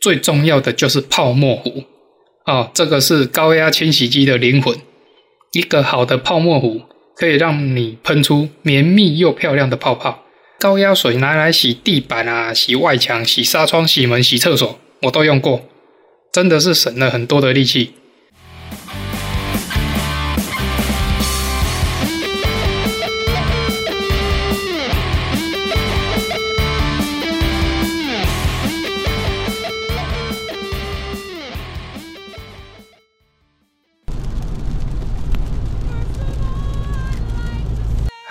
最重要的就是泡沫壶哦，这个是高压清洗机的灵魂。一个好的泡沫壶可以让你喷出绵密又漂亮的泡泡。高压水拿来洗地板啊、洗外墙、洗纱窗、洗门、洗厕所，我都用过，真的是省了很多的力气。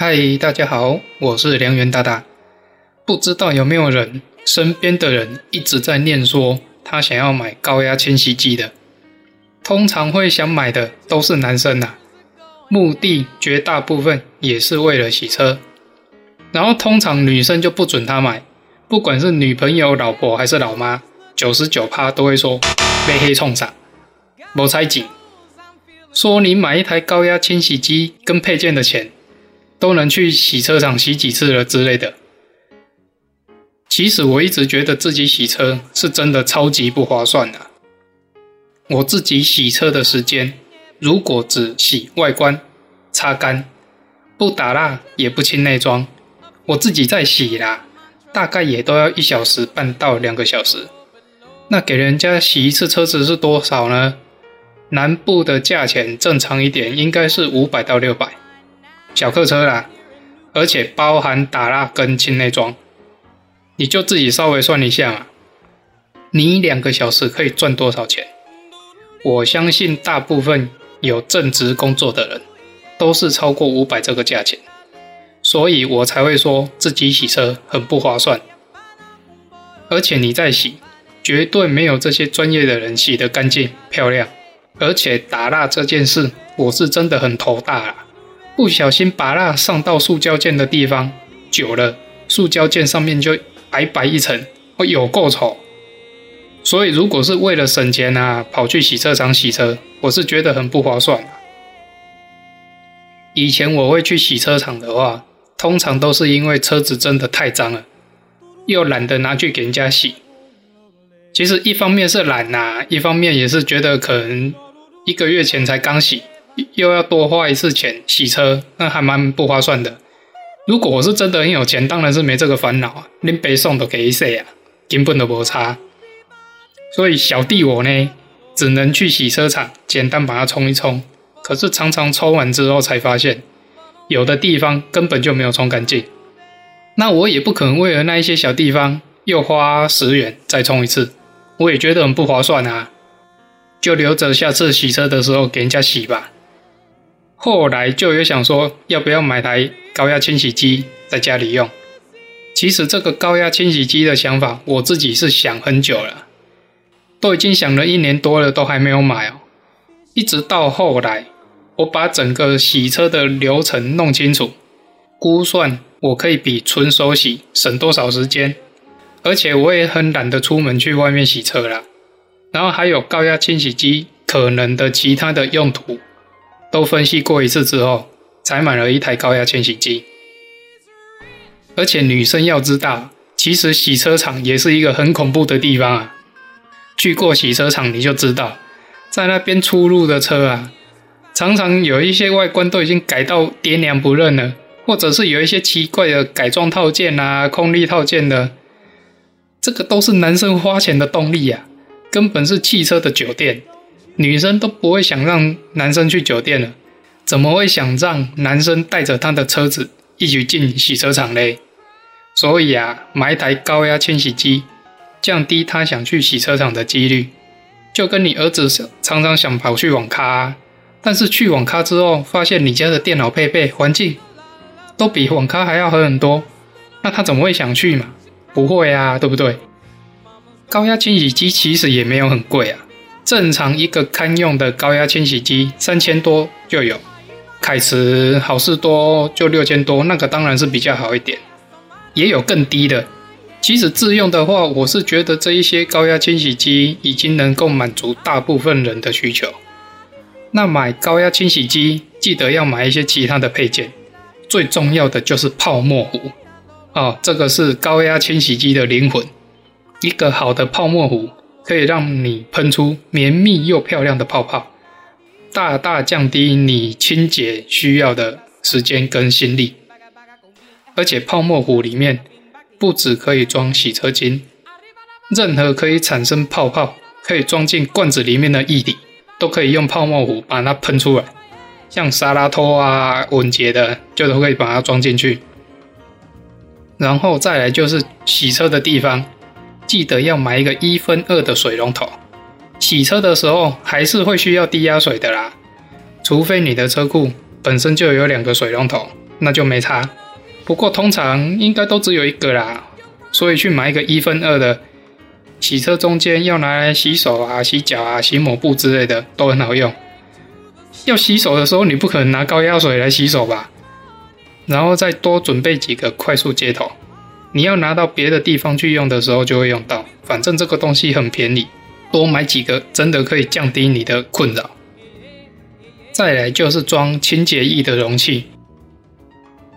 嗨，大家好，我是梁元大大。不知道有没有人身边的人一直在念说他想要买高压清洗机的？通常会想买的都是男生呐，目的绝大部分也是为了洗车。然后通常女生就不准他买，不管是女朋友、老婆还是老妈，九十九趴都会说被黑冲傻，没猜紧，说你买一台高压清洗机跟配件的钱。都能去洗车场洗几次了之类的。其实我一直觉得自己洗车是真的超级不划算的。我自己洗车的时间，如果只洗外观、擦干，不打蜡也不清内装，我自己再洗啦，大概也都要一小时半到两个小时。那给人家洗一次车子是多少呢？南部的价钱正常一点，应该是五百到六百。小客车啦，而且包含打蜡跟清内装，你就自己稍微算一下嘛。你两个小时可以赚多少钱？我相信大部分有正职工作的人都是超过五百这个价钱，所以我才会说自己洗车很不划算。而且你在洗，绝对没有这些专业的人洗得干净漂亮。而且打蜡这件事，我是真的很头大啦。不小心把蜡上到塑胶件的地方，久了，塑胶件上面就白白一层，会有够丑。所以，如果是为了省钱啊，跑去洗车场洗车，我是觉得很不划算。以前我会去洗车场的话，通常都是因为车子真的太脏了，又懒得拿去给人家洗。其实一方面是懒呐，一方面也是觉得可能一个月前才刚洗。又要多花一次钱洗车，那还蛮不划算的。如果我是真的很有钱，当然是没这个烦恼啊，连北送都给谁啊，根本都不差。所以小弟我呢，只能去洗车场，简单把它冲一冲。可是常常冲完之后才发现，有的地方根本就没有冲干净。那我也不可能为了那一些小地方又花十元再冲一次，我也觉得很不划算啊。就留着下次洗车的时候给人家洗吧。后来就有想说，要不要买台高压清洗机在家里用？其实这个高压清洗机的想法，我自己是想很久了，都已经想了一年多了，都还没有买哦。一直到后来，我把整个洗车的流程弄清楚，估算我可以比纯手洗省多少时间，而且我也很懒得出门去外面洗车了。然后还有高压清洗机可能的其他的用途。都分析过一次之后，才买了一台高压清洗机。而且女生要知道，其实洗车场也是一个很恐怖的地方啊。去过洗车场你就知道，在那边出入的车啊，常常有一些外观都已经改到爹娘不认了，或者是有一些奇怪的改装套件啊、空力套件的，这个都是男生花钱的动力啊，根本是汽车的酒店。女生都不会想让男生去酒店了，怎么会想让男生带着他的车子一起进洗车场嘞？所以啊，买一台高压清洗机，降低他想去洗车场的几率。就跟你儿子常常想跑去网咖，但是去网咖之后发现你家的电脑配备环境都比网咖还要好很多，那他怎么会想去嘛？不会啊，对不对？高压清洗机其实也没有很贵啊。正常一个堪用的高压清洗机三千多就有，凯驰、好事多就六千多，那个当然是比较好一点，也有更低的。其实自用的话，我是觉得这一些高压清洗机已经能够满足大部分人的需求。那买高压清洗机，记得要买一些其他的配件，最重要的就是泡沫壶哦，这个是高压清洗机的灵魂，一个好的泡沫壶。可以让你喷出绵密又漂亮的泡泡，大大降低你清洁需要的时间跟心力。而且泡沫壶里面不只可以装洗车精，任何可以产生泡泡、可以装进罐子里面的液体，都可以用泡沫壶把它喷出来。像沙拉托啊、稳洁的，就都可以把它装进去。然后再来就是洗车的地方，记得要买一个一分二的水龙头。洗车的时候还是会需要低压水的啦，除非你的车库本身就有两个水龙头，那就没差。不过通常应该都只有一个啦，所以去买一个一分二的。洗车中间要拿来洗手啊、洗脚啊、洗抹布之类的都很好用。要洗手的时候，你不可能拿高压水来洗手吧？然后再多准备几个快速接头，你要拿到别的地方去用的时候就会用到。反正这个东西很便宜，多买几个真的可以降低你的困扰。再来就是装清洁液的容器，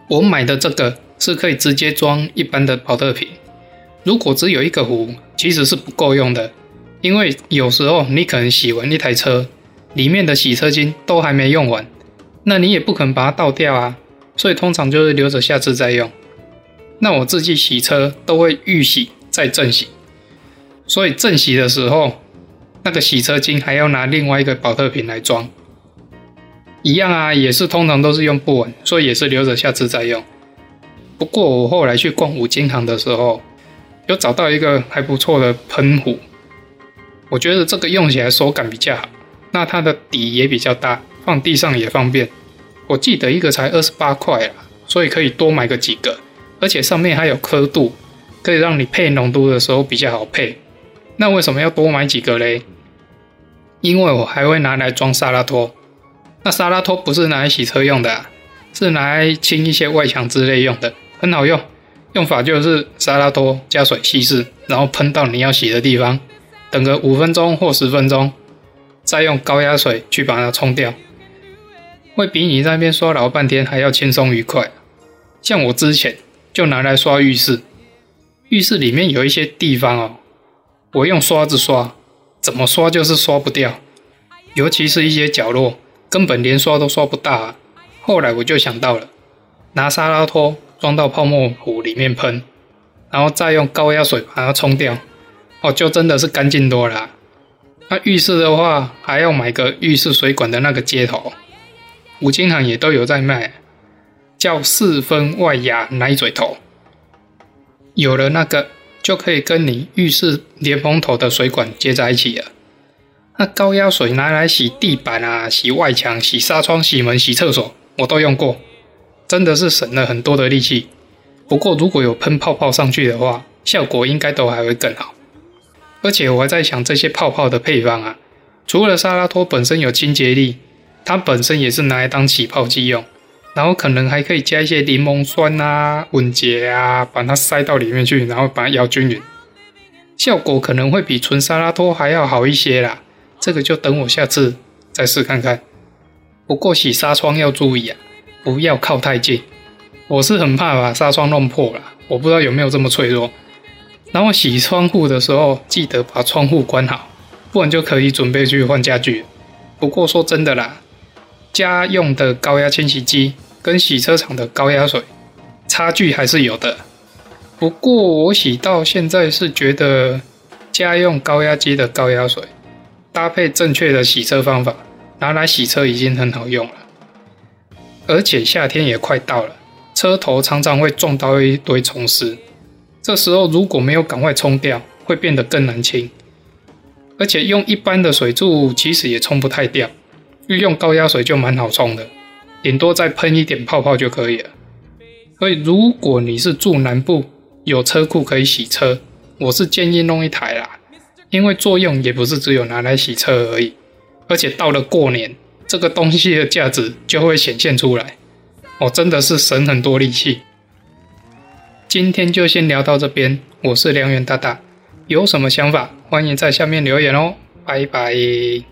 我买的这个是可以直接装一般的保特瓶。如果只有一个壶，其实是不够用的，因为有时候你可能洗完一台车，里面的洗车精都还没用完，那你也不可能把它倒掉啊。所以通常就是留着下次再用。那我自己洗车都会预洗再正洗，所以正洗的时候，那个洗车精还要拿另外一个宝特瓶来装。一样啊，也是通常都是用不完，所以也是留着下次再用。不过我后来去逛五金行的时候，有找到一个还不错的喷壶，我觉得这个用起来手感比较好，那它的底也比较大，放地上也方便。我记得一个才二十八块啊，所以可以多买个几个，而且上面还有刻度，可以让你配浓度的时候比较好配。那为什么要多买几个嘞？因为我还会拿来装沙拉托。那沙拉托不是拿来洗车用的，是拿来清一些外墙之类用的，很好用。用法就是沙拉托加水稀释，然后喷到你要洗的地方，等个五分钟或十分钟，再用高压水去把它冲掉。会比你在那边刷老半天还要轻松愉快。像我之前就拿来刷浴室，浴室里面有一些地方哦，我用刷子刷，怎么刷就是刷不掉，尤其是一些角落，根本连刷都刷不大啊。后来我就想到了，拿沙拉托装到泡沫壶里面喷，然后再用高压水把它冲掉，哦，就真的是干净多了。那浴室的话，还要买个浴室水管的那个接头。五金行也都有在卖，叫四分外压奶嘴头。有了那个，就可以跟你浴室莲蓬头的水管接在一起了。那高压水拿来洗地板啊、洗外墙、洗纱窗、洗门、洗厕所，我都用过，真的是省了很多的力气。不过如果有喷泡泡上去的话，效果应该都还会更好。而且我还在想这些泡泡的配方啊，除了沙拉托本身有清洁力。它本身也是拿来当起泡剂用，然后可能还可以加一些柠檬酸啊、稳洁啊，把它塞到里面去，然后把它摇均匀，效果可能会比纯沙拉托还要好一些啦。这个就等我下次再试看看。不过洗纱窗要注意啊，不要靠太近，我是很怕把纱窗弄破了，我不知道有没有这么脆弱。然后洗窗户的时候，记得把窗户关好，不然就可以准备去换家具。不过说真的啦。家用的高压清洗机跟洗车厂的高压水差距还是有的。不过我洗到现在是觉得家用高压机的高压水搭配正确的洗车方法，拿来洗车已经很好用了。而且夏天也快到了，车头常常会撞到一堆虫丝，这时候如果没有赶快冲掉，会变得更难清。而且用一般的水柱其实也冲不太掉。用高压水就蛮好冲的，顶多再喷一点泡泡就可以了。所以如果你是住南部，有车库可以洗车，我是建议弄一台啦，因为作用也不是只有拿来洗车而已，而且到了过年，这个东西的价值就会显现出来。哦，真的是省很多力气。今天就先聊到这边，我是梁元大大，有什么想法欢迎在下面留言哦，拜拜。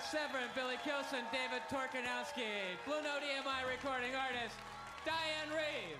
Severin, Billy Kilson, David Torkanowski, Blue Note EMI recording artist, Diane Reed.